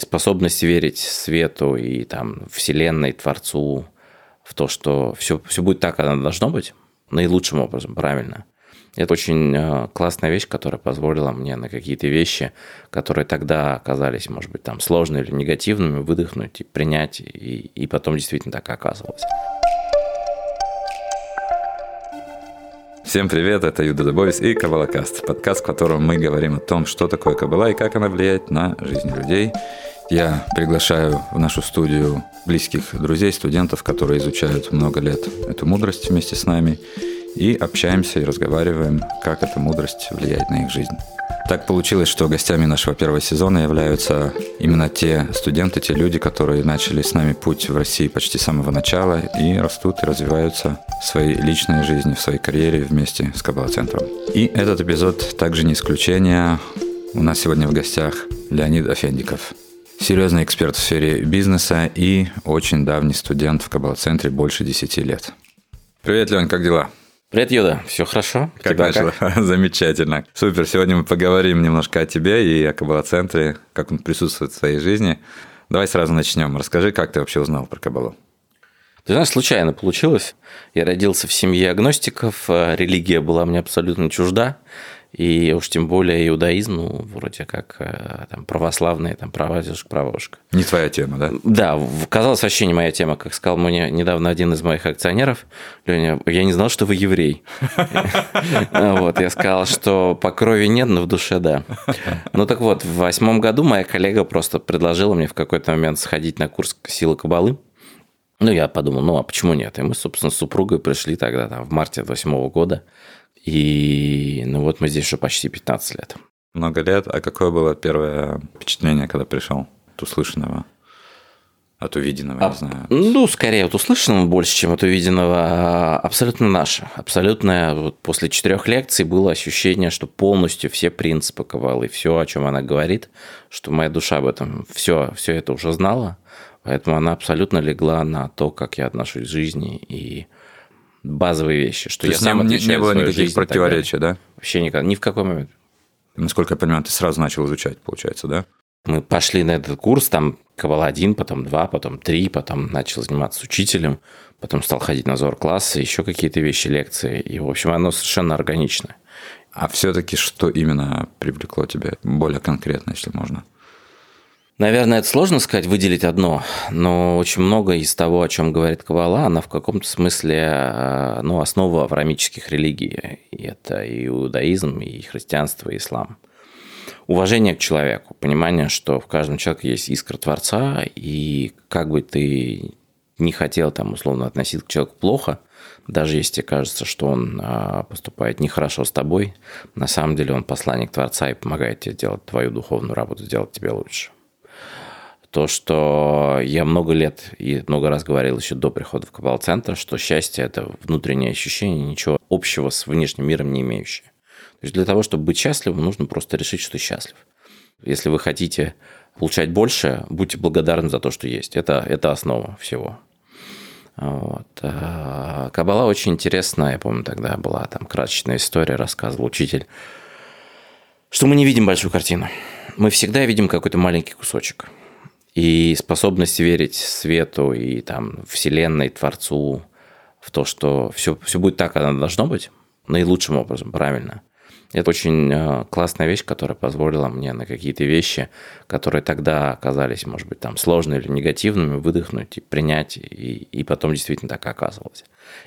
Способность верить свету и там вселенной, Творцу, в то, что все, все будет так, как оно должно быть, наилучшим образом, правильно. Это очень э, классная вещь, которая позволила мне на какие-то вещи, которые тогда оказались, может быть, там сложными или негативными, выдохнуть и принять, и, и потом действительно так оказывалось. Всем привет, это Юда Дубовис и Кабалакаст, подкаст, в котором мы говорим о том, что такое Кабала и как она влияет на жизнь людей. Я приглашаю в нашу студию близких друзей, студентов, которые изучают много лет эту мудрость вместе с нами, и общаемся и разговариваем, как эта мудрость влияет на их жизнь. Так получилось, что гостями нашего первого сезона являются именно те студенты, те люди, которые начали с нами путь в России почти с самого начала и растут и развиваются в своей личной жизни, в своей карьере вместе с Кабала-центром. И этот эпизод также не исключение. У нас сегодня в гостях Леонид Афендиков, серьезный эксперт в сфере бизнеса и очень давний студент в Кабала-центре больше 10 лет. Привет, Лень, как дела? Привет, Юда. Все хорошо? Как Тебя начало? Как? Замечательно. Супер. Сегодня мы поговорим немножко о тебе и о Кабала-центре, как он присутствует в твоей жизни. Давай сразу начнем. Расскажи, как ты вообще узнал про Кабалу? Ты знаешь, случайно получилось. Я родился в семье агностиков, а религия была мне абсолютно чужда и уж тем более иудаизм, ну, вроде как э, там, православные, там, права дедушка, правошка. Не твоя тема, да? Да, казалось вообще не моя тема, как сказал мне недавно один из моих акционеров, Леня, я не знал, что вы еврей. Вот, я сказал, что по крови нет, но в душе да. Ну так вот, в восьмом году моя коллега просто предложила мне в какой-то момент сходить на курс силы кабалы. Ну, я подумал, ну, а почему нет? И мы, собственно, с супругой пришли тогда, там, в марте восьмого года. И ну вот мы здесь уже почти 15 лет. Много лет. А какое было первое впечатление, когда пришел от услышанного? От увиденного, а, не знаю. Ну, скорее от услышанного больше, чем от увиденного. А, абсолютно наше. Абсолютно вот после четырех лекций было ощущение, что полностью все принципы Кавалы, все, о чем она говорит, что моя душа об этом все, все это уже знала. Поэтому она абсолютно легла на то, как я отношусь к жизни и базовые вещи, что То я сам не, не было никаких противоречий, да? Вообще никогда, ни в какой момент. Насколько я понимаю, ты сразу начал изучать, получается, да? Мы пошли на этот курс, там Кабала один, потом два, потом три, потом начал заниматься с учителем, потом стал ходить на зор-классы, еще какие-то вещи, лекции. И, в общем, оно совершенно органично. А все-таки что именно привлекло тебя более конкретно, если можно? Наверное, это сложно сказать, выделить одно, но очень много из того, о чем говорит Кабала, она в каком-то смысле э, ну, основа аврамических религий. И это и иудаизм, и христианство, и ислам. Уважение к человеку, понимание, что в каждом человеке есть искра Творца, и как бы ты не хотел там условно относиться к человеку плохо, даже если тебе кажется, что он э, поступает нехорошо с тобой, на самом деле он посланник Творца и помогает тебе делать твою духовную работу, сделать тебе лучше то, что я много лет и много раз говорил еще до прихода в Кабал-центр, что счастье – это внутреннее ощущение, ничего общего с внешним миром не имеющее. То есть для того, чтобы быть счастливым, нужно просто решить, что счастлив. Если вы хотите получать больше, будьте благодарны за то, что есть. Это, это основа всего. Вот. А, Кабала очень интересная, я помню, тогда была там красочная история, рассказывал учитель, что мы не видим большую картину. Мы всегда видим какой-то маленький кусочек – и способность верить свету и там вселенной, Творцу, в то, что все, все будет так, как оно должно быть, наилучшим образом, правильно. Это очень э, классная вещь, которая позволила мне на какие-то вещи, которые тогда оказались, может быть, там сложными или негативными, выдохнуть и принять, и, и потом действительно так оказывалось.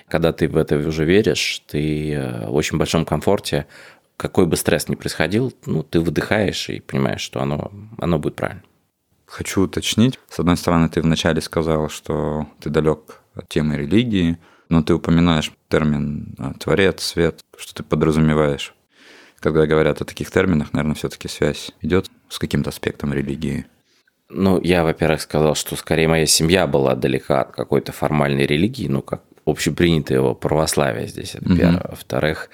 Когда ты в это уже веришь, ты э, в очень большом комфорте, какой бы стресс ни происходил, ну, ты выдыхаешь и понимаешь, что оно, оно будет правильно. Хочу уточнить. С одной стороны, ты вначале сказал, что ты далек от темы религии, но ты упоминаешь термин а, «творец», «свет», что ты подразумеваешь. Когда говорят о таких терминах, наверное, все-таки связь идет с каким-то аспектом религии. Ну, я, во-первых, сказал, что скорее моя семья была далека от какой-то формальной религии, ну, как общепринятое православие здесь, это угу. первое. Во-вторых,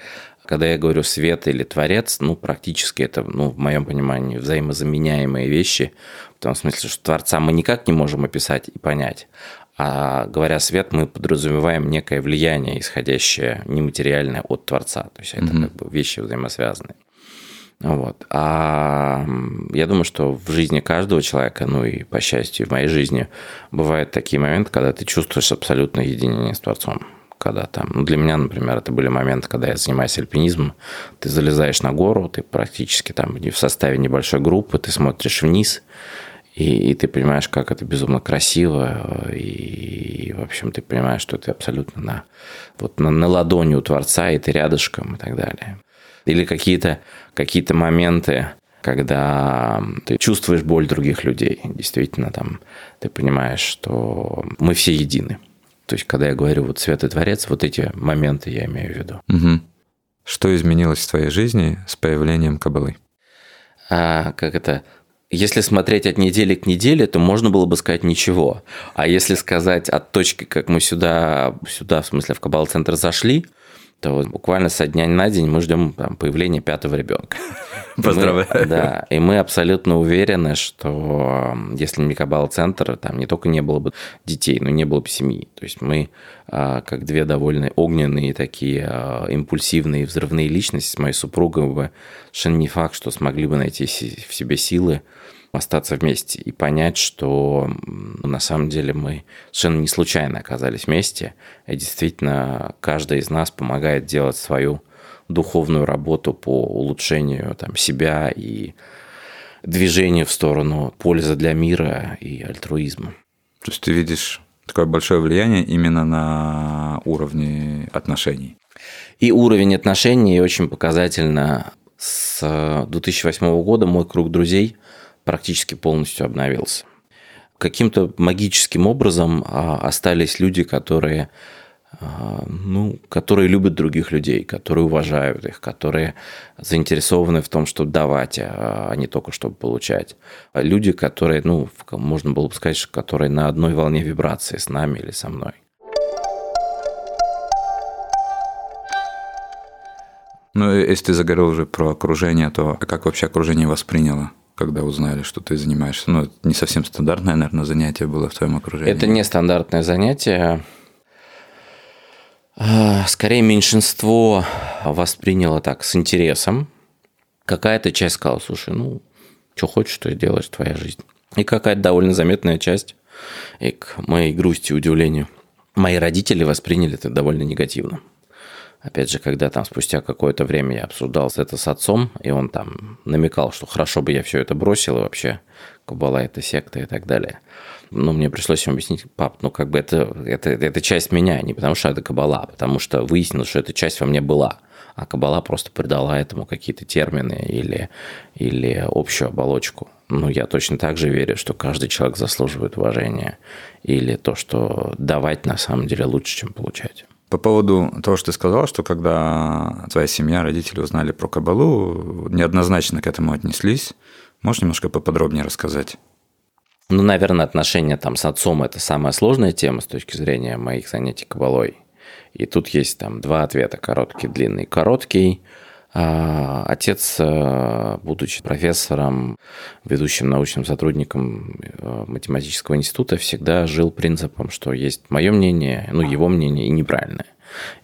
когда я говорю свет или творец, ну, практически это, ну, в моем понимании, взаимозаменяемые вещи, в том смысле, что творца мы никак не можем описать и понять. А говоря свет, мы подразумеваем некое влияние, исходящее нематериальное от Творца. То есть это mm-hmm. как бы вещи взаимосвязанные. Вот. А я думаю, что в жизни каждого человека, ну и по счастью, в моей жизни, бывают такие моменты, когда ты чувствуешь абсолютное единение с Творцом. Когда там, ну для меня, например, это были моменты, когда я занимаюсь альпинизмом, ты залезаешь на гору, ты практически там в составе небольшой группы, ты смотришь вниз, и, и ты понимаешь, как это безумно красиво, и, и в общем ты понимаешь, что ты абсолютно на, вот на, на ладони у Творца, и ты рядышком и так далее. Или какие-то какие моменты, когда ты чувствуешь боль других людей. Действительно, там ты понимаешь, что мы все едины. То есть, когда я говорю вот свет и творец, вот эти моменты я имею в виду. Угу. Что изменилось в твоей жизни с появлением кабалы? А, как это? Если смотреть от недели к неделе, то можно было бы сказать ничего. А если сказать от точки, как мы сюда, сюда в смысле в Кабал-центр зашли, то вот буквально со дня на день мы ждем там, появления пятого ребенка. Поздравляю. Да, и мы абсолютно уверены, что если не Кабал-центр, там не только не было бы детей, но не было бы семьи. То есть мы, а, как две довольно огненные такие а, импульсивные взрывные личности с моей супругой, бы совершенно не факт, что смогли бы найти в себе силы остаться вместе и понять, что на самом деле мы совершенно не случайно оказались вместе, и действительно каждый из нас помогает делать свою духовную работу по улучшению там, себя и движению в сторону пользы для мира и альтруизма. То есть ты видишь такое большое влияние именно на уровне отношений. И уровень отношений очень показательно с 2008 года мой круг друзей – практически полностью обновился. Каким-то магическим образом а, остались люди, которые ну, которые любят других людей, которые уважают их, которые заинтересованы в том, чтобы давать, а, а не только чтобы получать. Люди, которые, ну, можно было бы сказать, которые на одной волне вибрации с нами или со мной. Ну, если ты заговорил уже про окружение, то как вообще окружение восприняло когда узнали, что ты занимаешься? Ну, не совсем стандартное, наверное, занятие было в твоем окружении. Это не стандартное занятие. А, скорее, меньшинство восприняло так с интересом. Какая-то часть сказала, слушай, ну, что хочешь, что делаешь, твоя жизнь. И какая-то довольно заметная часть, и к моей грусти удивлению, мои родители восприняли это довольно негативно. Опять же, когда там спустя какое-то время я обсуждал это с отцом, и он там намекал, что хорошо бы я все это бросил, и вообще Кабала это секта и так далее. Но мне пришлось ему объяснить, пап, ну как бы это, это, это часть меня, не потому что это Кабала, а потому что выяснилось, что эта часть во мне была. А Кабала просто придала этому какие-то термины или, или общую оболочку. Ну, я точно так же верю, что каждый человек заслуживает уважения. Или то, что давать на самом деле лучше, чем получать. По поводу того, что ты сказал, что когда твоя семья, родители узнали про Кабалу, неоднозначно к этому отнеслись. Можешь немножко поподробнее рассказать? Ну, наверное, отношения там с отцом – это самая сложная тема с точки зрения моих занятий Кабалой. И тут есть там два ответа – короткий, длинный. Короткий – а, Отец, э, будучи профессором, ведущим научным сотрудником э, математического института, всегда жил принципом, что есть мое мнение, ну, его мнение и неправильное.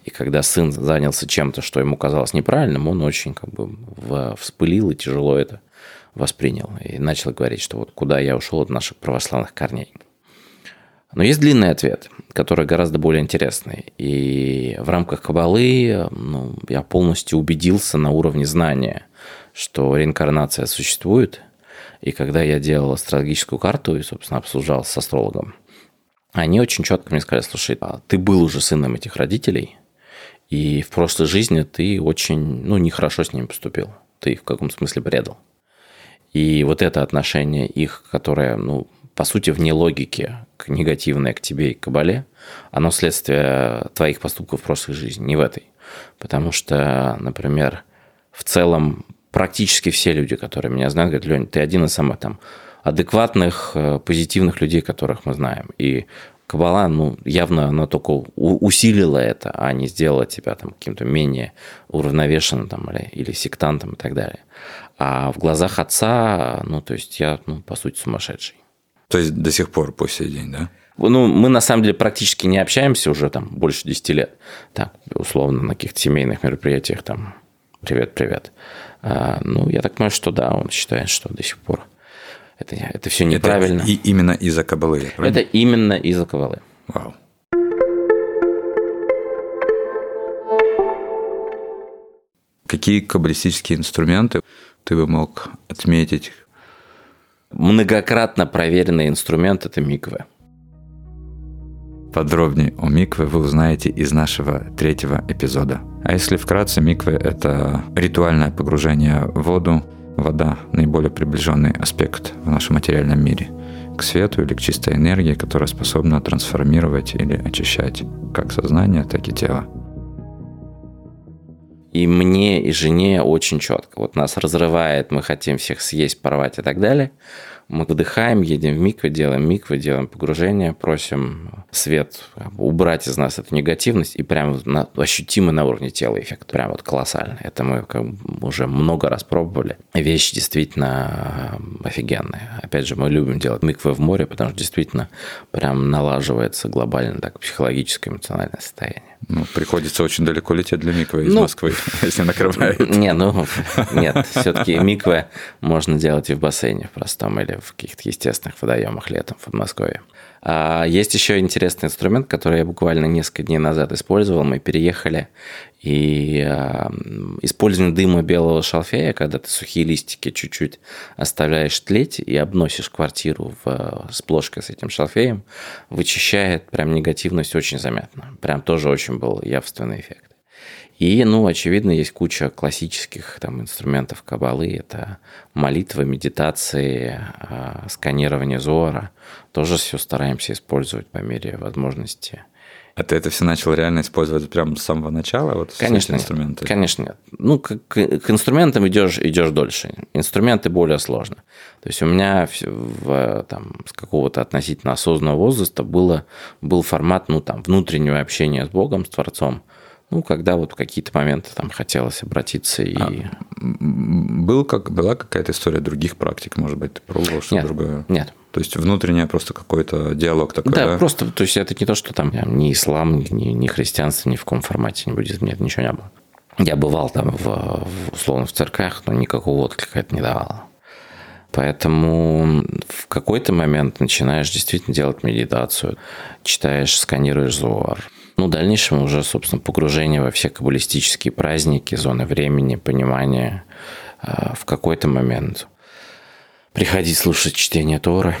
И когда сын занялся чем-то, что ему казалось неправильным, он очень как бы вспылил и тяжело это воспринял. И начал говорить, что вот куда я ушел от наших православных корней. Но есть длинный ответ, который гораздо более интересный. И в рамках Кабалы ну, я полностью убедился на уровне знания, что реинкарнация существует. И когда я делал астрологическую карту и, собственно, обсуждал с астрологом, они очень четко мне сказали, слушай, а ты был уже сыном этих родителей, и в прошлой жизни ты очень, ну, нехорошо с ними поступил. Ты их в каком смысле предал. И вот это отношение их, которое, ну, по сути, вне логики, негативное к тебе и к кабале, оно следствие твоих поступков в прошлой жизни, не в этой. Потому что, например, в целом практически все люди, которые меня знают, говорят, Лень, ты один из самых там адекватных, э, позитивных людей, которых мы знаем. И Кабала, ну, явно она только усилила это, а не сделала тебя там каким-то менее уравновешенным там, или, или сектантом и так далее. А в глазах отца, ну, то есть я, ну, по сути, сумасшедший. То есть до сих пор по сей день, да? Ну, мы на самом деле практически не общаемся уже там больше 10 лет. Так, условно, на каких-то семейных мероприятиях там привет-привет. А, ну, я так понимаю, что да, он считает, что до сих пор это, это все неправильно. Это и именно из-за кабалы, правильно? Это именно из-за кабалы. Вау. Какие каббалистические инструменты ты бы мог отметить? Многократно проверенный инструмент – это миквы. Подробнее о микве вы узнаете из нашего третьего эпизода. А если вкратце, микве – это ритуальное погружение в воду. Вода – наиболее приближенный аспект в нашем материальном мире к свету или к чистой энергии, которая способна трансформировать или очищать как сознание, так и тело. И мне, и жене очень четко. Вот нас разрывает, мы хотим всех съесть, порвать и так далее – мы вдыхаем, едем в миквы, делаем миквы, делаем погружение, просим свет убрать из нас эту негативность и прям на, ощутимо на уровне тела эффект. Прям вот колоссально. Это мы как бы уже много раз пробовали. Вещь действительно офигенная. Опять же, мы любим делать миквы в море, потому что действительно прям налаживается глобально так психологическое эмоциональное состояние. Ну, приходится очень далеко лететь для миквы из ну, Москвы, если накрывает. Не, ну, нет, все-таки миквы можно делать и в бассейне в простом или в каких-то естественных водоемах летом в Подмосковье. А есть еще интересный инструмент, который я буквально несколько дней назад использовал. Мы переехали и э, использование дыма белого шалфея, когда ты сухие листики чуть-чуть оставляешь тлеть и обносишь квартиру в, с плошкой с этим шалфеем, вычищает прям негативность очень заметно. Прям тоже очень был явственный эффект. И, ну, очевидно, есть куча классических там инструментов кабалы. Это молитва, медитации, э, сканирование зора. Тоже все стараемся использовать по мере возможности – а ты это все начал реально использовать прямо с самого начала? Вот конечно, инструменты? Нет, конечно нет. Ну, к, к инструментам идешь, идешь дольше. Инструменты более сложно. То есть у меня в, там, с какого-то относительно осознанного возраста было, был формат ну, там, внутреннего общения с Богом, с Творцом. Ну, когда вот в какие-то моменты там хотелось обратиться и... А, был как, была какая-то история других практик, может быть, ты пробовал что-то другое? Нет, то есть внутреннее просто какой-то диалог такой, да? Да, просто, то есть это не то, что там ни ислам, ни, ни христианство, ни в каком формате, ни буддизм, нет, ничего не было. Я бывал там, в, в, условно, в церквях, но никакого отклика это не давало. Поэтому в какой-то момент начинаешь действительно делать медитацию, читаешь, сканируешь зор. Ну, в дальнейшем уже, собственно, погружение во все каббалистические праздники, зоны времени, понимания а, в какой-то момент приходить слушать чтение Торы.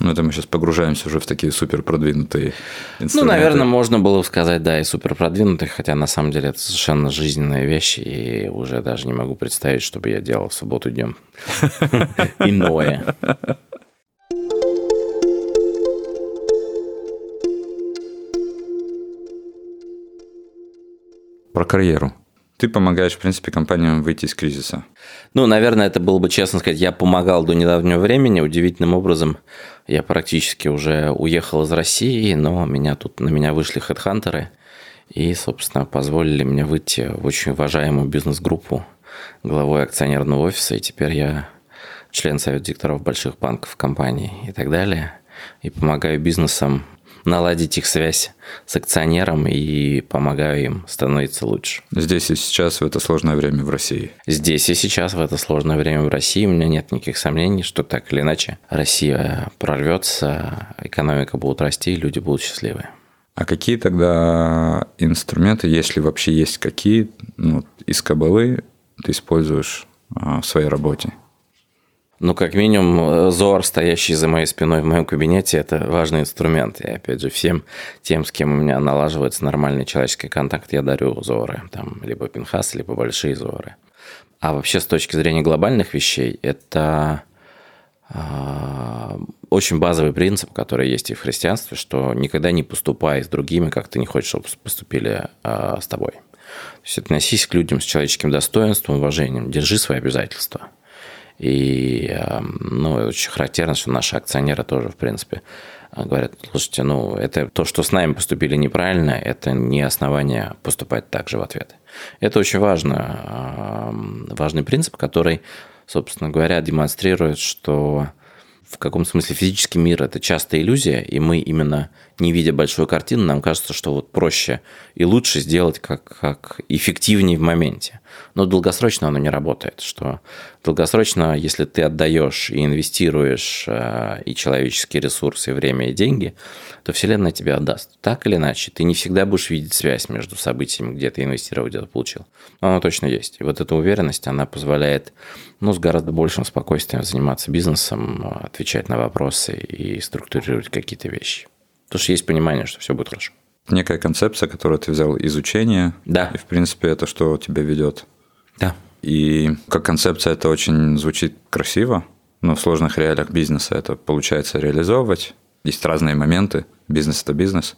Ну, это мы сейчас погружаемся уже в такие супер продвинутые инструменты. Ну, наверное, можно было сказать, да, и супер продвинутые, хотя на самом деле это совершенно жизненные вещи, и уже даже не могу представить, чтобы я делал в субботу днем иное. Про карьеру. Ты помогаешь, в принципе, компаниям выйти из кризиса. Ну, наверное, это было бы честно сказать, я помогал до недавнего времени. Удивительным образом я практически уже уехал из России, но меня тут на меня вышли хедхантеры и, собственно, позволили мне выйти в очень уважаемую бизнес-группу главой акционерного офиса, и теперь я член совета директоров больших банков, компаний и так далее, и помогаю бизнесам наладить их связь с акционером и помогаю им становиться лучше. Здесь и сейчас в это сложное время в России. Здесь и сейчас в это сложное время в России у меня нет никаких сомнений, что так или иначе Россия прорвется, экономика будет расти, люди будут счастливы. А какие тогда инструменты, если вообще есть какие, ну, из кабалы ты используешь а, в своей работе? Ну, как минимум, Зор, стоящий за моей спиной в моем кабинете, это важный инструмент. И, опять же, всем тем, с кем у меня налаживается нормальный человеческий контакт, я дарю Зоры. Там либо пинхас, либо большие Зоры. А вообще, с точки зрения глобальных вещей, это э, очень базовый принцип, который есть и в христианстве, что никогда не поступай с другими, как ты не хочешь, чтобы поступили э, с тобой. То есть относись к людям с человеческим достоинством, уважением, держи свои обязательства – и эм, ну, очень характерно, что наши акционеры тоже, в принципе, говорят, слушайте, ну, это то, что с нами поступили неправильно, это не основание поступать так же в ответ. Это очень важно, эм, важный принцип, который, собственно говоря, демонстрирует, что в каком смысле физический мир – это часто иллюзия, и мы именно не видя большую картину, нам кажется, что вот проще и лучше сделать как, как эффективнее в моменте. Но долгосрочно оно не работает, что долгосрочно, если ты отдаешь и инвестируешь э, и человеческие ресурсы, и время, и деньги, то Вселенная тебе отдаст. Так или иначе, ты не всегда будешь видеть связь между событиями, где ты инвестировал, где ты получил. Но она точно есть. И вот эта уверенность, она позволяет ну, с гораздо большим спокойствием заниматься бизнесом, отвечать на вопросы и структурировать какие-то вещи. Потому что есть понимание, что все будет хорошо. Некая концепция, которую ты взял из учения. Да. И, в принципе, это что тебя ведет. Да. И как концепция это очень звучит красиво, но в сложных реалиях бизнеса это получается реализовывать. Есть разные моменты. Бизнес – это бизнес.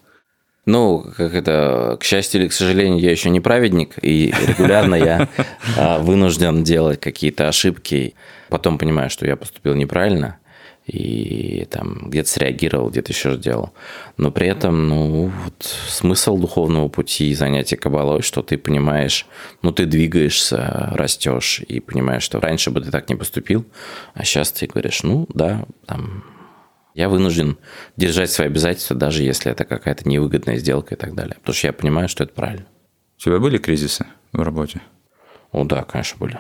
Ну, как это, к счастью или к сожалению, я еще не праведник, и регулярно я а, вынужден делать какие-то ошибки. Потом понимаю, что я поступил неправильно, и там где-то среагировал, где-то еще сделал. Но при этом, ну, вот смысл духовного пути и занятия кабалой, что ты понимаешь, ну, ты двигаешься, растешь и понимаешь, что раньше бы ты так не поступил, а сейчас ты говоришь, ну, да, там, я вынужден держать свои обязательства, даже если это какая-то невыгодная сделка и так далее. Потому что я понимаю, что это правильно. У тебя были кризисы в работе? О, да, конечно, были.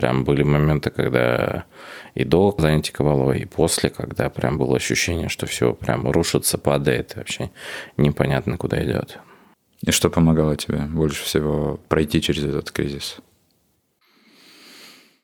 Прям были моменты, когда и до занятия кабалой, и после, когда прям было ощущение, что все прям рушится, падает, вообще непонятно, куда идет. И что помогало тебе больше всего пройти через этот кризис?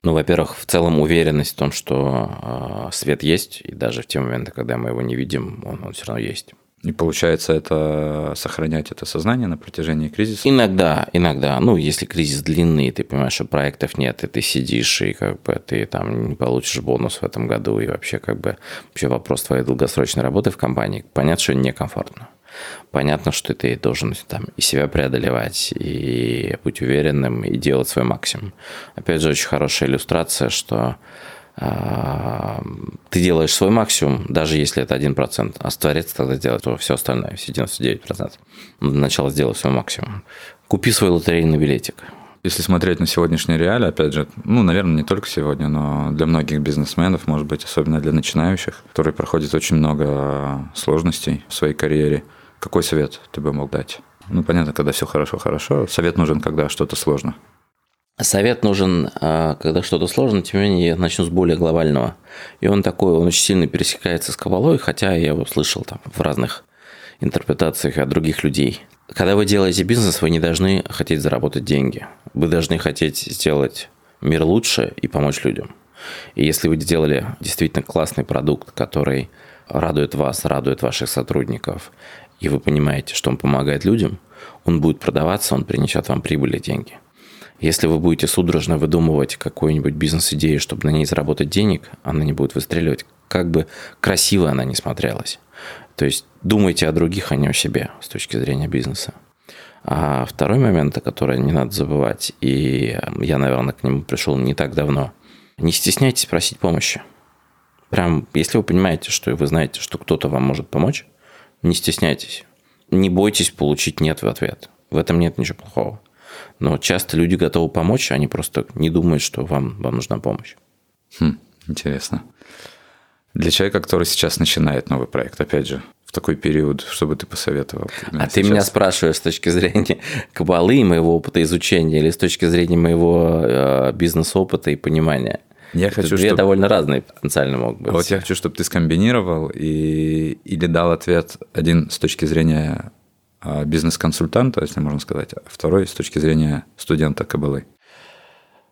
Ну, во-первых, в целом уверенность в том, что э, свет есть, и даже в те моменты, когда мы его не видим, он, он все равно есть. И получается это сохранять это сознание на протяжении кризиса? Иногда, иногда. Ну, если кризис длинный, ты понимаешь, что проектов нет, и ты сидишь, и как бы ты там не получишь бонус в этом году, и вообще как бы вообще вопрос твоей долгосрочной работы в компании, понятно, что некомфортно. Понятно, что ты должен там и себя преодолевать, и быть уверенным, и делать свой максимум. Опять же, очень хорошая иллюстрация, что ты делаешь свой максимум, даже если это 1%, а Творец тогда делает все остальное, все 99%. Сначала сделай свой максимум. Купи свой лотерейный билетик. Если смотреть на сегодняшние реалии, опять же, ну, наверное, не только сегодня, но для многих бизнесменов, может быть, особенно для начинающих, которые проходят очень много сложностей в своей карьере, какой совет ты бы мог дать? Ну, понятно, когда все хорошо, хорошо. Совет нужен, когда что-то сложно. Совет нужен, а, когда что-то сложно, тем не менее, я начну с более глобального. И он такой, он очень сильно пересекается с кабалой, хотя я его слышал там в разных интерпретациях от других людей. Когда вы делаете бизнес, вы не должны хотеть заработать деньги. Вы должны хотеть сделать мир лучше и помочь людям. И если вы сделали действительно классный продукт, который радует вас, радует ваших сотрудников, и вы понимаете, что он помогает людям, он будет продаваться, он принесет вам прибыль и деньги – если вы будете судорожно выдумывать какую-нибудь бизнес-идею, чтобы на ней заработать денег, она не будет выстреливать, как бы красиво она не смотрелась. То есть думайте о других, а не о себе с точки зрения бизнеса. А второй момент, о который не надо забывать, и я, наверное, к нему пришел не так давно, не стесняйтесь просить помощи. Прям, если вы понимаете, что вы знаете, что кто-то вам может помочь, не стесняйтесь. Не бойтесь получить «нет» в ответ. В этом нет ничего плохого. Но часто люди готовы помочь, они просто не думают, что вам, вам нужна помощь. Хм, интересно. Для человека, который сейчас начинает новый проект, опять же, в такой период, что бы ты посоветовал? А сейчас? ты меня спрашиваешь с точки зрения кабалы и моего опыта изучения или с точки зрения моего э, бизнес-опыта и понимания? Я хочу, две чтобы... довольно разные потенциально могут быть. А вот я хочу, чтобы ты скомбинировал и... или дал ответ один с точки зрения а, бизнес-консультанта, если можно сказать, а второй с точки зрения студента КБЛы?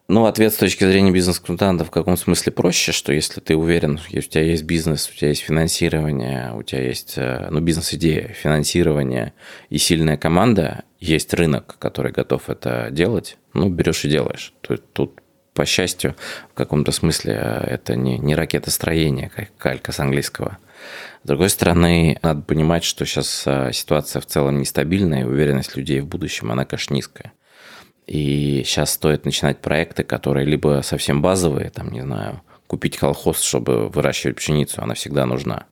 Ну, ответ с точки зрения бизнес-консультанта в каком смысле проще, что если ты уверен, у тебя есть бизнес, у тебя есть финансирование, у тебя есть э, ну, бизнес-идея, финансирование и сильная команда, есть рынок, который готов это делать, ну, берешь и делаешь. Тут, тут по счастью, в каком-то смысле э, это не, не ракетостроение, как калька с английского. С другой стороны, надо понимать, что сейчас а, ситуация в целом нестабильная, и уверенность людей в будущем, она, конечно, низкая. И сейчас стоит начинать проекты, которые либо совсем базовые, там, не знаю, купить колхоз, чтобы выращивать пшеницу, она всегда нужна.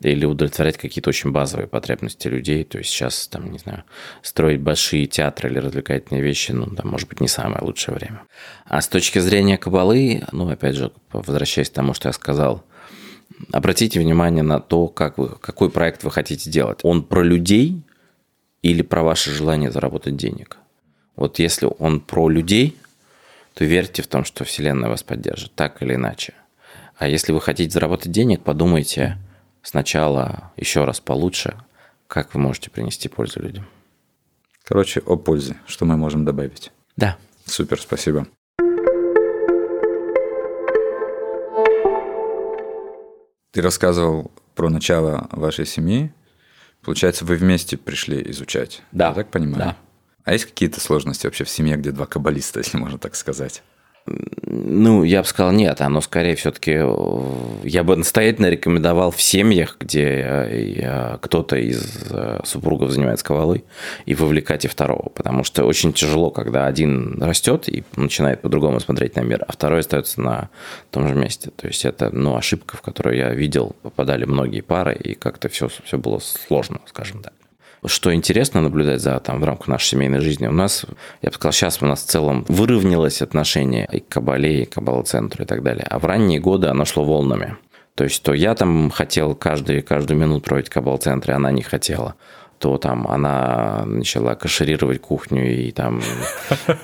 Или удовлетворять какие-то очень базовые потребности людей. То есть сейчас, там, не знаю, строить большие театры или развлекательные вещи, ну, там, может быть, не самое лучшее время. А с точки зрения кабалы, ну, опять же, возвращаясь к тому, что я сказал, обратите внимание на то, как вы, какой проект вы хотите делать. Он про людей или про ваше желание заработать денег? Вот если он про людей, то верьте в том, что Вселенная вас поддержит, так или иначе. А если вы хотите заработать денег, подумайте сначала еще раз получше, как вы можете принести пользу людям. Короче, о пользе, что мы можем добавить. Да. Супер, спасибо. Ты рассказывал про начало вашей семьи. Получается, вы вместе пришли изучать. Да. Я так понимаю? Да. А есть какие-то сложности вообще в семье, где два каббалиста, если можно так сказать? Ну, я бы сказал, нет, оно скорее все-таки, я бы настоятельно рекомендовал в семьях, где э, кто-то из э, супругов занимается ковалой, и вовлекать и второго, потому что очень тяжело, когда один растет и начинает по-другому смотреть на мир, а второй остается на том же месте. То есть это, ну, ошибка, в которую я видел, попадали многие пары, и как-то все, все было сложно, скажем так. Что интересно наблюдать за там в рамках нашей семейной жизни, у нас, я бы сказал, сейчас у нас в целом выровнялось отношение и к Кабале, и к Кабала-центру и так далее. А в ранние годы оно шло волнами. То есть, то я там хотел каждый, каждую минуту проводить в Кабал-центре, она не хотела то там она начала кашерировать кухню и там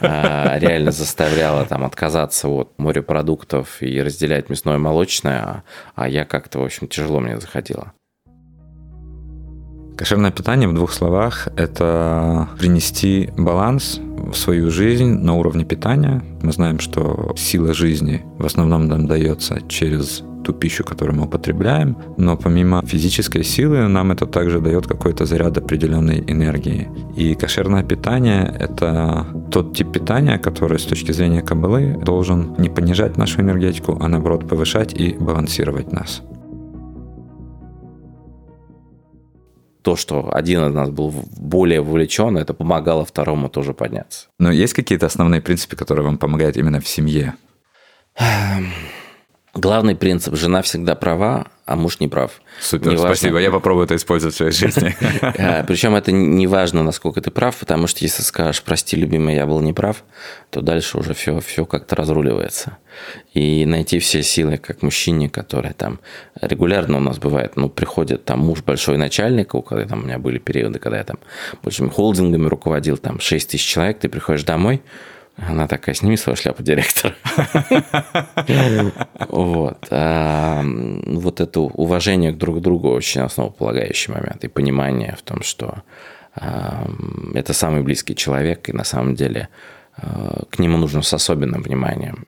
а, реально заставляла там отказаться от морепродуктов и разделять мясное и молочное, а, а я как-то, в общем, тяжело мне заходило. Кошерное питание в двух словах – это принести баланс в свою жизнь на уровне питания. Мы знаем, что сила жизни в основном нам дается через ту пищу, которую мы употребляем, но помимо физической силы нам это также дает какой-то заряд определенной энергии. И кошерное питание – это тот тип питания, который с точки зрения кабалы должен не понижать нашу энергетику, а наоборот повышать и балансировать нас. То, что один из нас был более вовлечен, это помогало второму тоже подняться. Но есть какие-то основные принципы, которые вам помогают именно в семье? Главный принцип – жена всегда права, а муж не прав. Супер, не спасибо. Я попробую это использовать в своей жизни. А, Причем это не важно, насколько ты прав, потому что если скажешь, прости, любимый, я был неправ, то дальше уже все, все как-то разруливается. И найти все силы, как мужчине, который там регулярно у нас бывает, ну, приходит там муж большой начальник, у когда там у меня были периоды, когда я там большими холдингами руководил, там 6 тысяч человек, ты приходишь домой, она такая, сними свою шляпу директора. Вот. А, вот это уважение к друг другу очень основополагающий момент. И понимание в том, что а, это самый близкий человек, и на самом деле а, к нему нужно с особенным вниманием.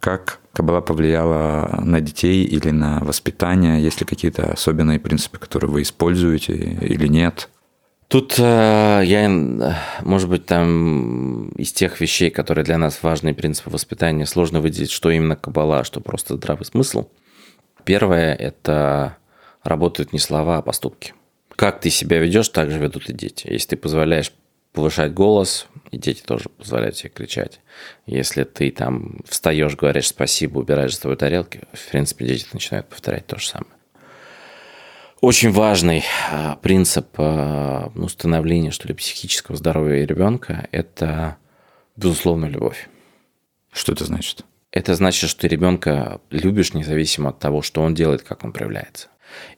Как Кабала повлияла на детей или на воспитание? Есть ли какие-то особенные принципы, которые вы используете или нет? Тут э, я, может быть, там из тех вещей, которые для нас важны, принципы воспитания, сложно выделить, что именно кабала, что просто здравый смысл. Первое – это работают не слова, а поступки. Как ты себя ведешь, так же ведут и дети. Если ты позволяешь повышать голос, и дети тоже позволяют себе кричать. Если ты там встаешь, говоришь спасибо, убираешь за твою тарелки, в принципе, дети начинают повторять то же самое. Очень важный а, принцип а, ну, становления, что ли, психического здоровья ребенка – это, безусловно, любовь. Что это значит? Это значит, что ты ребенка любишь независимо от того, что он делает, как он проявляется.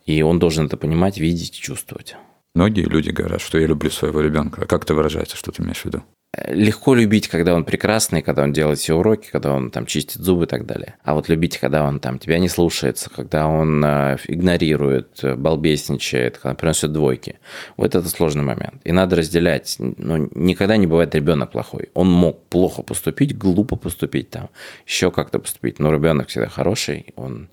И он должен это понимать, видеть и чувствовать. Многие люди говорят, что я люблю своего ребенка. А как это выражается, что ты имеешь в виду? Легко любить, когда он прекрасный, когда он делает все уроки, когда он там чистит зубы и так далее. А вот любить, когда он там тебя не слушается, когда он э, игнорирует, э, балбесничает, когда приносит двойки. Вот это сложный момент. И надо разделять. Ну, никогда не бывает ребенок плохой. Он мог плохо поступить, глупо поступить там, еще как-то поступить. Но ребенок всегда хороший, он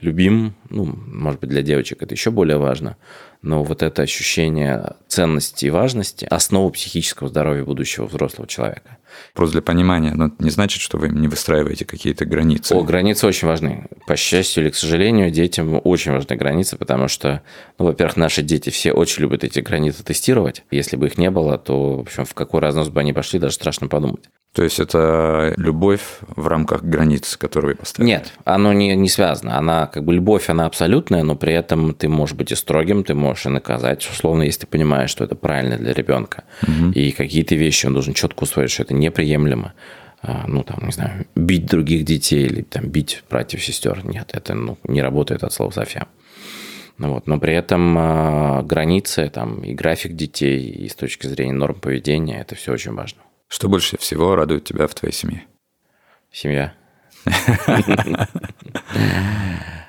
любим, ну, может быть, для девочек это еще более важно, но вот это ощущение ценности и важности – основа психического здоровья будущего взрослого человека. Просто для понимания, но это не значит, что вы не выстраиваете какие-то границы. О, границы очень важны. По счастью или к сожалению, детям очень важны границы, потому что, ну, во-первых, наши дети все очень любят эти границы тестировать. Если бы их не было, то, в общем, в какой разнос бы они пошли, даже страшно подумать. То есть это любовь в рамках границ, которые вы поставили? Нет, оно не, не связано. Она как бы любовь, она абсолютная, но при этом ты можешь быть и строгим, ты можешь и наказать, условно, если ты понимаешь, что это правильно для ребенка. Угу. И какие-то вещи он должен четко усвоить, что это неприемлемо. а, ну, там, не знаю, бить других детей или там бить братьев, сестер. Нет, это ну, не работает от слова совсем. Ну, вот, но при этом э, границы там, и график детей, и с точки зрения норм поведения, это все очень важно. Что больше всего радует тебя в твоей семье? Семья.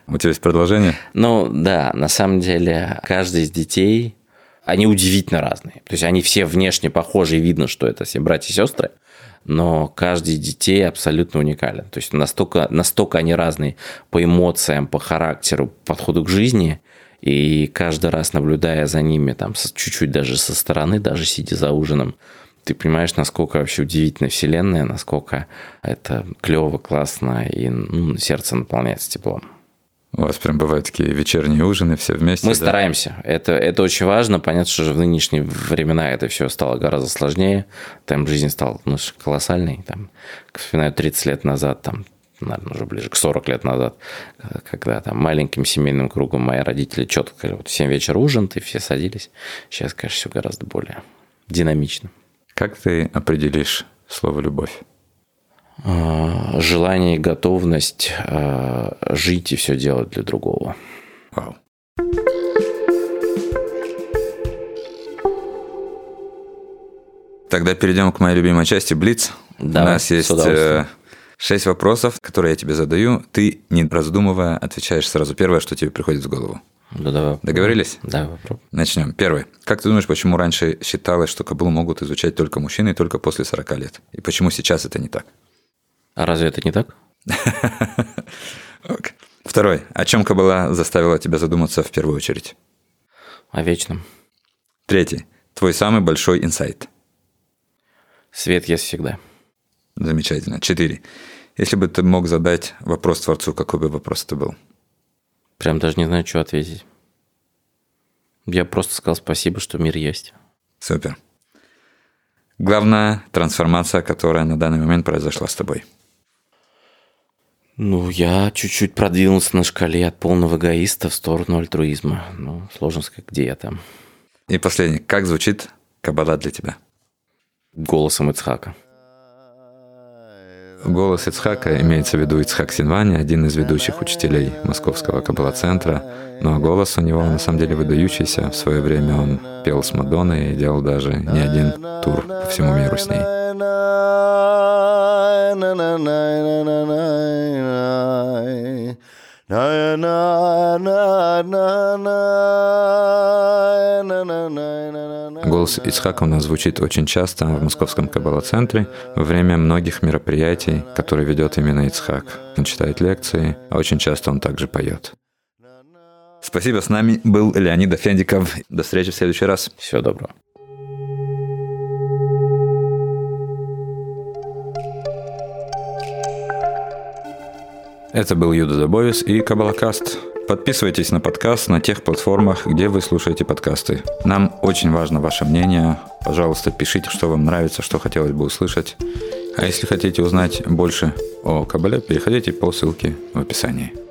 У тебя есть продолжение? Ну, да, на самом деле каждый из детей, они удивительно разные. То есть они все внешне похожи, и видно, что это все братья и сестры, но каждый из детей абсолютно уникален. То есть настолько, настолько они разные по эмоциям, по характеру, подходу к жизни, и каждый раз наблюдая за ними, там, чуть-чуть даже со стороны, даже сидя за ужином, ты понимаешь, насколько вообще удивительная вселенная, насколько это клево, классно, и ну, сердце наполняется теплом. У вас прям бывают такие вечерние ужины все вместе? Мы да? стараемся. Это, это очень важно. Понятно, что в нынешние времена это все стало гораздо сложнее. Темп жизни стал ну, колоссальный. Там, вспоминаю, 30 лет назад, там, наверное, уже ближе к 40 лет назад, когда там маленьким семейным кругом мои родители четко сказали, вот в 7 вечера ужин, и все садились. Сейчас, конечно, все гораздо более динамично. Как ты определишь слово «любовь»? А, желание и готовность а, жить и все делать для другого. Вау. Тогда перейдем к моей любимой части Блиц. Да, У нас есть э, шесть вопросов, которые я тебе задаю. Ты, не раздумывая, отвечаешь сразу первое, что тебе приходит в голову. Да, давай. Договорились? Да, попробуем. Начнем. Первый. Как ты думаешь, почему раньше считалось, что кабулу могут изучать только мужчины и только после 40 лет? И почему сейчас это не так? А разве это не так? Второй. О чем Кабала заставила тебя задуматься в первую очередь? О вечном. Третий. Твой самый большой инсайт. Свет есть всегда. Замечательно. Четыре. Если бы ты мог задать вопрос Творцу, какой бы вопрос это был? Прям даже не знаю, что ответить. Я просто сказал спасибо, что мир есть. Супер. Главная трансформация, которая на данный момент произошла с тобой. Ну, я чуть-чуть продвинулся на шкале от полного эгоиста в сторону альтруизма. Ну, сложно сказать, где я там. И последний. Как звучит Каббала для тебя? Голосом Ицхака. Голос Ицхака имеется в виду Ицхак Синвани, один из ведущих учителей Московского Каббала-центра. Ну а голос у него на самом деле выдающийся. В свое время он пел с Мадонной и делал даже не один тур по всему миру с ней. Голос Ицхака у нас звучит очень часто в Московском Каббала-центре во время многих мероприятий, которые ведет именно Ицхак. Он читает лекции, а очень часто он также поет. Спасибо, с нами был Леонид Афендиков. До встречи в следующий раз. Всего доброго. Это был Юда Добовис и Кабалакаст. Подписывайтесь на подкаст на тех платформах, где вы слушаете подкасты. Нам очень важно ваше мнение. Пожалуйста, пишите, что вам нравится, что хотелось бы услышать. А если хотите узнать больше о Кабале, переходите по ссылке в описании.